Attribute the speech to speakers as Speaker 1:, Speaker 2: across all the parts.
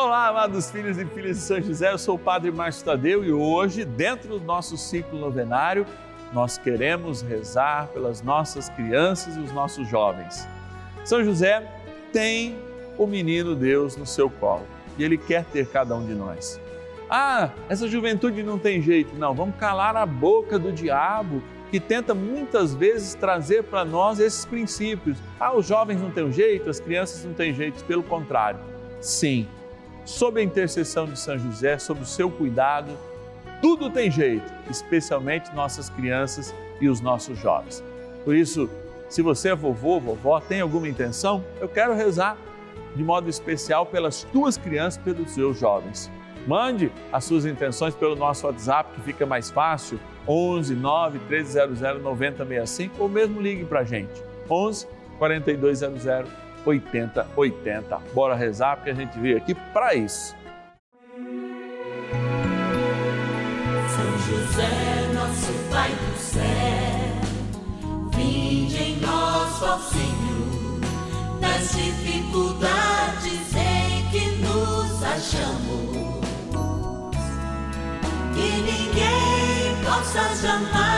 Speaker 1: Olá, amados filhos e filhas de São José, eu sou o Padre Márcio Tadeu e hoje, dentro do nosso ciclo novenário, nós queremos rezar pelas nossas crianças e os nossos jovens. São José tem o menino Deus no seu colo e ele quer ter cada um de nós. Ah, essa juventude não tem jeito. Não, vamos calar a boca do diabo que tenta muitas vezes trazer para nós esses princípios. Ah, os jovens não têm jeito, as crianças não têm jeito. Pelo contrário, sim, sob a intercessão de São José, sob o seu cuidado, tudo tem jeito, especialmente nossas crianças e os nossos jovens. Por isso, se você é vovô, vovó, tem alguma intenção, eu quero rezar de modo especial pelas tuas crianças, pelos seus jovens. Mande as suas intenções pelo nosso WhatsApp, que fica mais fácil, 11 9 1300 9065, ou mesmo ligue para a gente, 11 4200 8080. Bora rezar, porque a gente veio aqui para isso.
Speaker 2: São José, nosso Pai do céu, vinde em nós, ó Senhor, nas dificuldades em que nos achamos. Que ninguém possa jamais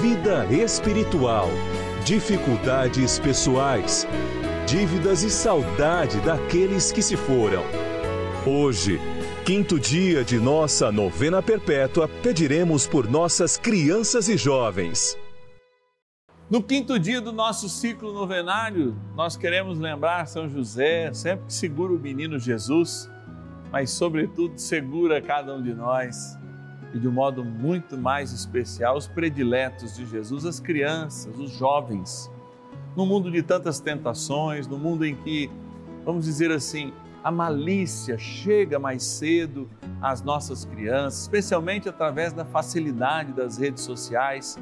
Speaker 3: vida espiritual, dificuldades pessoais dívidas e saudade daqueles que se foram. Hoje, quinto dia de nossa novena perpétua, pediremos por nossas crianças e jovens.
Speaker 1: No quinto dia do nosso ciclo novenário, nós queremos lembrar São José, sempre que segura o menino Jesus, mas, sobretudo, segura cada um de nós e, de um modo muito mais especial, os prediletos de Jesus, as crianças, os jovens no mundo de tantas tentações, no mundo em que, vamos dizer assim, a malícia chega mais cedo às nossas crianças, especialmente através da facilidade das redes sociais.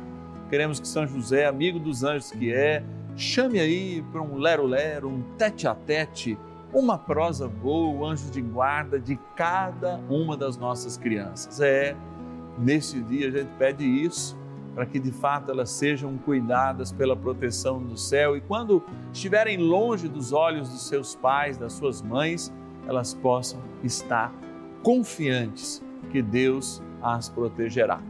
Speaker 1: Queremos que São José, amigo dos anjos que é, chame aí para um lero-lero, um tete-a-tete, uma prosa boa, o anjo de guarda de cada uma das nossas crianças. É, nesse dia a gente pede isso para que de fato elas sejam cuidadas pela proteção do céu e quando estiverem longe dos olhos dos seus pais, das suas mães, elas possam estar confiantes que Deus as protegerá.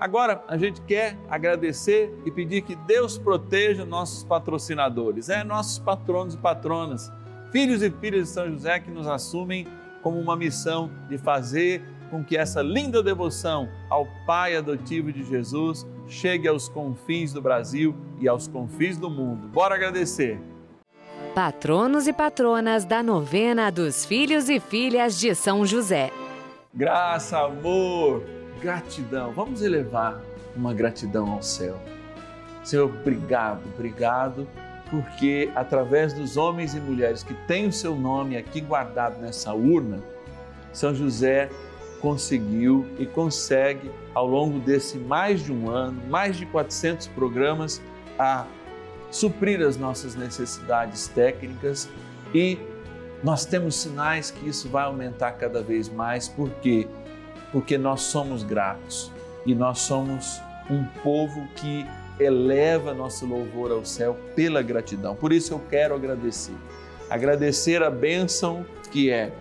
Speaker 1: Agora, a gente quer agradecer e pedir que Deus proteja nossos patrocinadores, é nossos patronos e patronas, filhos e filhas de São José que nos assumem como uma missão de fazer com que essa linda devoção ao Pai adotivo de Jesus chegue aos confins do Brasil e aos confins do mundo. Bora agradecer!
Speaker 4: Patronos e patronas da novena dos filhos e filhas de São José.
Speaker 1: Graça, amor, gratidão. Vamos elevar uma gratidão ao céu. Senhor, obrigado, obrigado, porque através dos homens e mulheres que têm o seu nome aqui guardado nessa urna, São José conseguiu e consegue, ao longo desse mais de um ano, mais de 400 programas, a suprir as nossas necessidades técnicas e nós temos sinais que isso vai aumentar cada vez mais, por quê? Porque nós somos gratos e nós somos um povo que eleva nosso louvor ao céu pela gratidão. Por isso eu quero agradecer. Agradecer a bênção que é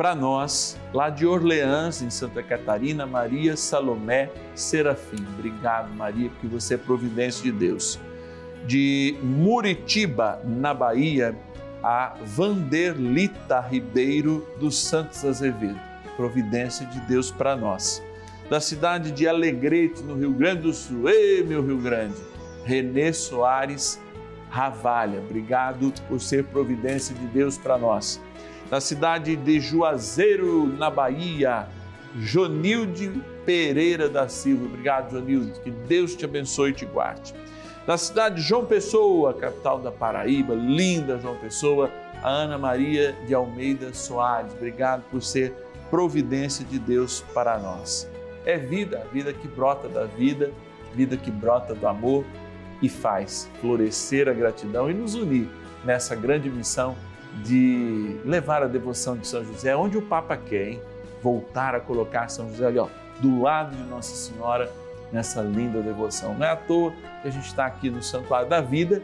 Speaker 1: para nós, lá de Orleans, em Santa Catarina, Maria Salomé Serafim. Obrigado, Maria, porque você é providência de Deus. De Muritiba, na Bahia, a Vanderlita Ribeiro dos Santos Azevedo. Providência de Deus para nós. Da cidade de Alegrete, no Rio Grande do Sul. Ei, meu Rio Grande! Renê Soares Ravalha. Obrigado por ser providência de Deus para nós. Da cidade de Juazeiro, na Bahia, Jonilde Pereira da Silva. Obrigado, Jonilde. Que Deus te abençoe e te guarde. Da cidade de João Pessoa, capital da Paraíba, linda João Pessoa, a Ana Maria de Almeida Soares. Obrigado por ser providência de Deus para nós. É vida, vida que brota da vida, vida que brota do amor e faz florescer a gratidão e nos unir nessa grande missão de levar a devoção de São José onde o Papa quer, hein? voltar a colocar São José ali, ó, do lado de Nossa Senhora nessa linda devoção. Não é à toa que a gente está aqui no Santuário da Vida,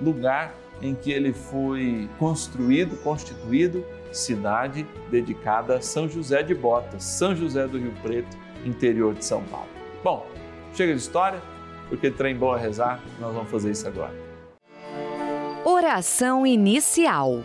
Speaker 1: lugar em que ele foi construído, constituído, cidade dedicada a São José de Botas, São José do Rio Preto, interior de São Paulo. Bom, chega de história porque trem bom a rezar, nós vamos fazer isso agora.
Speaker 4: Oração inicial.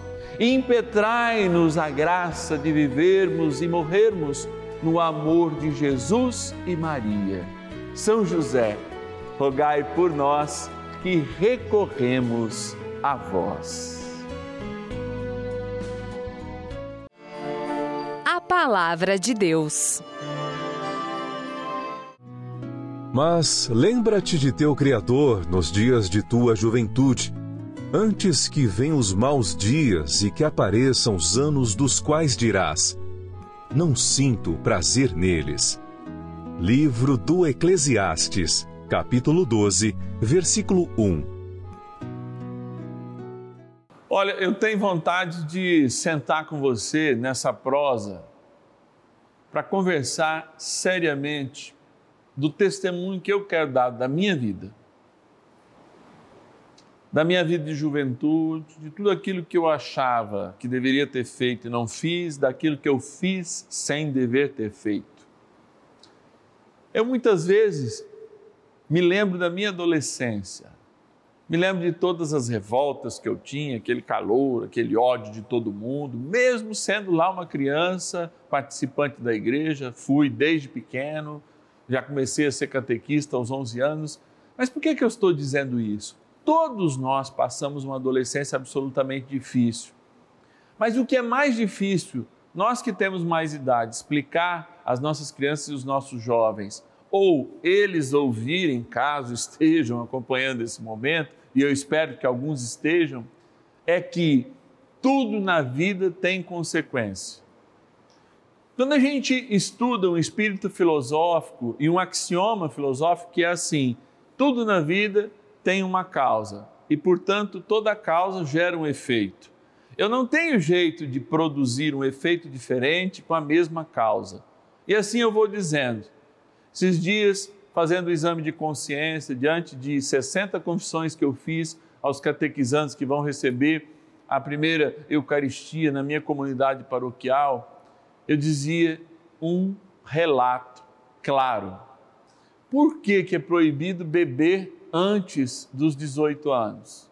Speaker 1: Impetrai-nos a graça de vivermos e morrermos no amor de Jesus e Maria. São José, rogai por nós que recorremos a vós.
Speaker 4: A Palavra de Deus.
Speaker 3: Mas lembra-te de teu Criador nos dias de tua juventude, antes que venham os maus dias e que apareçam os anos dos quais dirás: Não sinto prazer neles. Livro do Eclesiastes, capítulo 12, versículo 1.
Speaker 1: Olha, eu tenho vontade de sentar com você nessa prosa para conversar seriamente do testemunho que eu quero dar da minha vida, da minha vida de juventude, de tudo aquilo que eu achava que deveria ter feito e não fiz, daquilo que eu fiz sem dever ter feito. Eu muitas vezes me lembro da minha adolescência, me lembro de todas as revoltas que eu tinha, aquele calor, aquele ódio de todo mundo, mesmo sendo lá uma criança, participante da igreja, fui desde pequeno, já comecei a ser catequista aos 11 anos. Mas por que, que eu estou dizendo isso? Todos nós passamos uma adolescência absolutamente difícil. Mas o que é mais difícil, nós que temos mais idade, explicar às nossas crianças e os nossos jovens, ou eles ouvirem, caso estejam acompanhando esse momento, e eu espero que alguns estejam, é que tudo na vida tem consequência. Quando a gente estuda um espírito filosófico e um axioma filosófico que é assim: tudo na vida tem uma causa e, portanto, toda causa gera um efeito. Eu não tenho jeito de produzir um efeito diferente com a mesma causa. E assim eu vou dizendo. Esses dias, fazendo o exame de consciência, diante de 60 confissões que eu fiz aos catequizantes que vão receber a primeira Eucaristia na minha comunidade paroquial, eu dizia um relato claro. Por que, que é proibido beber antes dos 18 anos?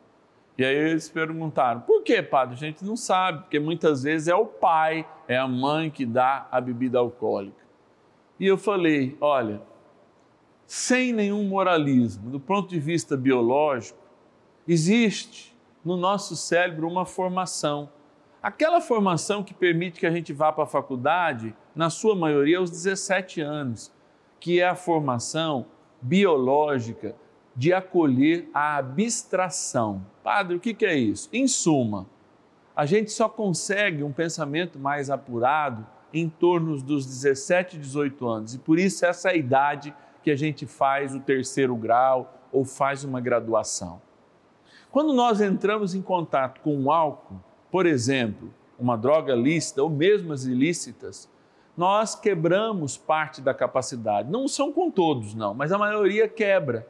Speaker 1: E aí eles perguntaram: por que, padre? A gente não sabe, porque muitas vezes é o pai, é a mãe que dá a bebida alcoólica. E eu falei: olha, sem nenhum moralismo, do ponto de vista biológico, existe no nosso cérebro uma formação. Aquela formação que permite que a gente vá para a faculdade, na sua maioria aos 17 anos, que é a formação biológica de acolher a abstração. Padre, o que é isso? Em suma, a gente só consegue um pensamento mais apurado em torno dos 17, 18 anos. E por isso essa é a idade que a gente faz o terceiro grau ou faz uma graduação. Quando nós entramos em contato com o álcool, por exemplo, uma droga lícita ou mesmo as ilícitas, nós quebramos parte da capacidade. Não são com todos, não, mas a maioria quebra.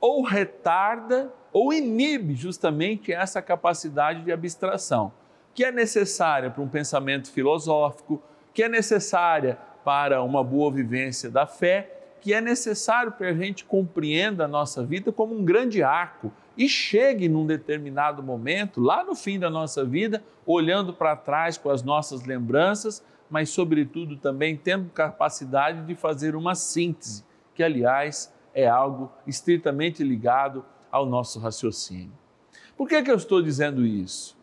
Speaker 1: Ou retarda ou inibe justamente essa capacidade de abstração, que é necessária para um pensamento filosófico, que é necessária para uma boa vivência da fé, que é necessário para a gente compreenda a nossa vida como um grande arco e chegue num determinado momento, lá no fim da nossa vida, olhando para trás com as nossas lembranças, mas, sobretudo, também tendo capacidade de fazer uma síntese, que, aliás, é algo estritamente ligado ao nosso raciocínio. Por que, que eu estou dizendo isso?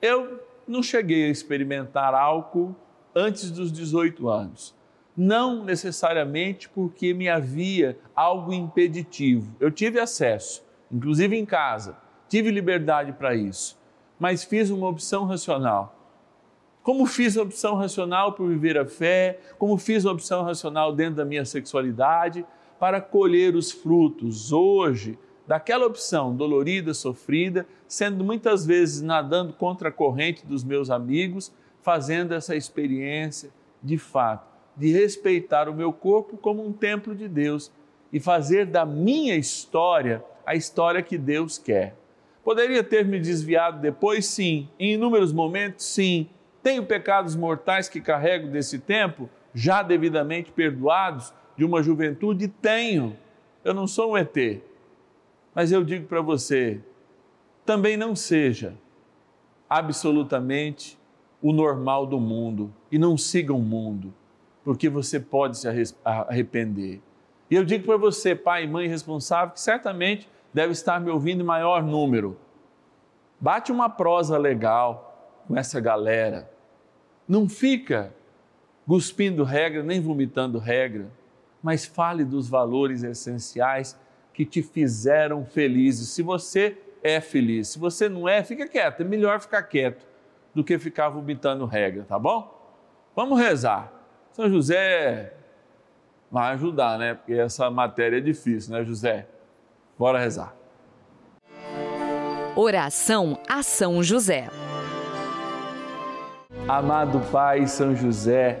Speaker 1: Eu não cheguei a experimentar álcool antes dos 18 anos. Não necessariamente porque me havia algo impeditivo. Eu tive acesso, inclusive em casa, tive liberdade para isso, mas fiz uma opção racional. Como fiz a opção racional por viver a fé, como fiz a opção racional dentro da minha sexualidade, para colher os frutos hoje daquela opção dolorida, sofrida, sendo muitas vezes nadando contra a corrente dos meus amigos, fazendo essa experiência de fato, de respeitar o meu corpo como um templo de Deus e fazer da minha história a história que Deus quer. Poderia ter me desviado depois? Sim. Em inúmeros momentos? Sim. Tenho pecados mortais que carrego desse tempo, já devidamente perdoados, de uma juventude? Tenho. Eu não sou um ET. Mas eu digo para você, também não seja absolutamente o normal do mundo e não siga o mundo, porque você pode se arrepender. E eu digo para você, pai e mãe responsável, que certamente deve estar me ouvindo em maior número. Bate uma prosa legal com essa galera. Não fica cuspindo regra nem vomitando regra, mas fale dos valores essenciais que te fizeram felizes. Se você é feliz, se você não é, fica quieto. É melhor ficar quieto do que ficar vomitando regra, tá bom? Vamos rezar. São José vai ajudar, né? Porque essa matéria é difícil, né, José? Bora rezar.
Speaker 4: Oração a São José.
Speaker 1: Amado Pai São José,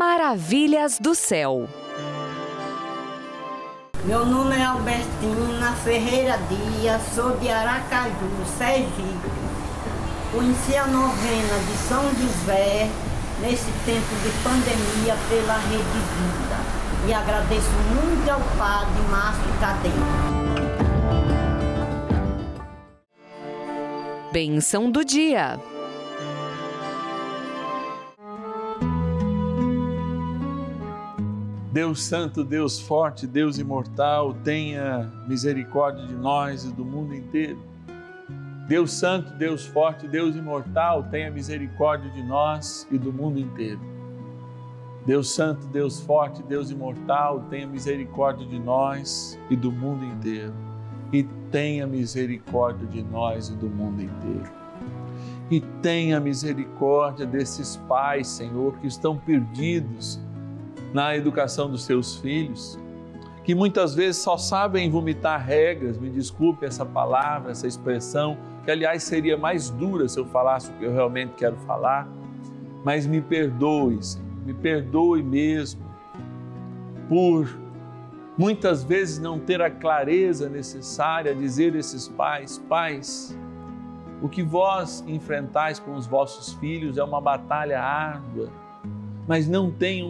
Speaker 4: Maravilhas do céu.
Speaker 5: Meu nome é Albertina Ferreira Dias, sou de Aracaju, Sergipe. Conheci a novena de São José nesse tempo de pandemia pela Rede Vida. E agradeço muito ao Padre Márcio Tadeu.
Speaker 4: Benção do dia.
Speaker 1: Deus Santo, Deus Forte, Deus Imortal, tenha misericórdia de nós e do mundo inteiro. Deus Santo, Deus Forte, Deus Imortal, tenha misericórdia de nós e do mundo inteiro. Deus Santo, Deus Forte, Deus Imortal, tenha misericórdia de nós e do mundo inteiro. E tenha misericórdia de nós e do mundo inteiro. E tenha misericórdia desses pais, Senhor, que estão perdidos na educação dos seus filhos, que muitas vezes só sabem vomitar regras, me desculpe essa palavra, essa expressão, que aliás seria mais dura se eu falasse o que eu realmente quero falar, mas me perdoe, Senhor, me perdoe mesmo por muitas vezes não ter a clareza necessária a dizer a esses pais: pais, o que vós enfrentais com os vossos filhos é uma batalha árdua, mas não tenham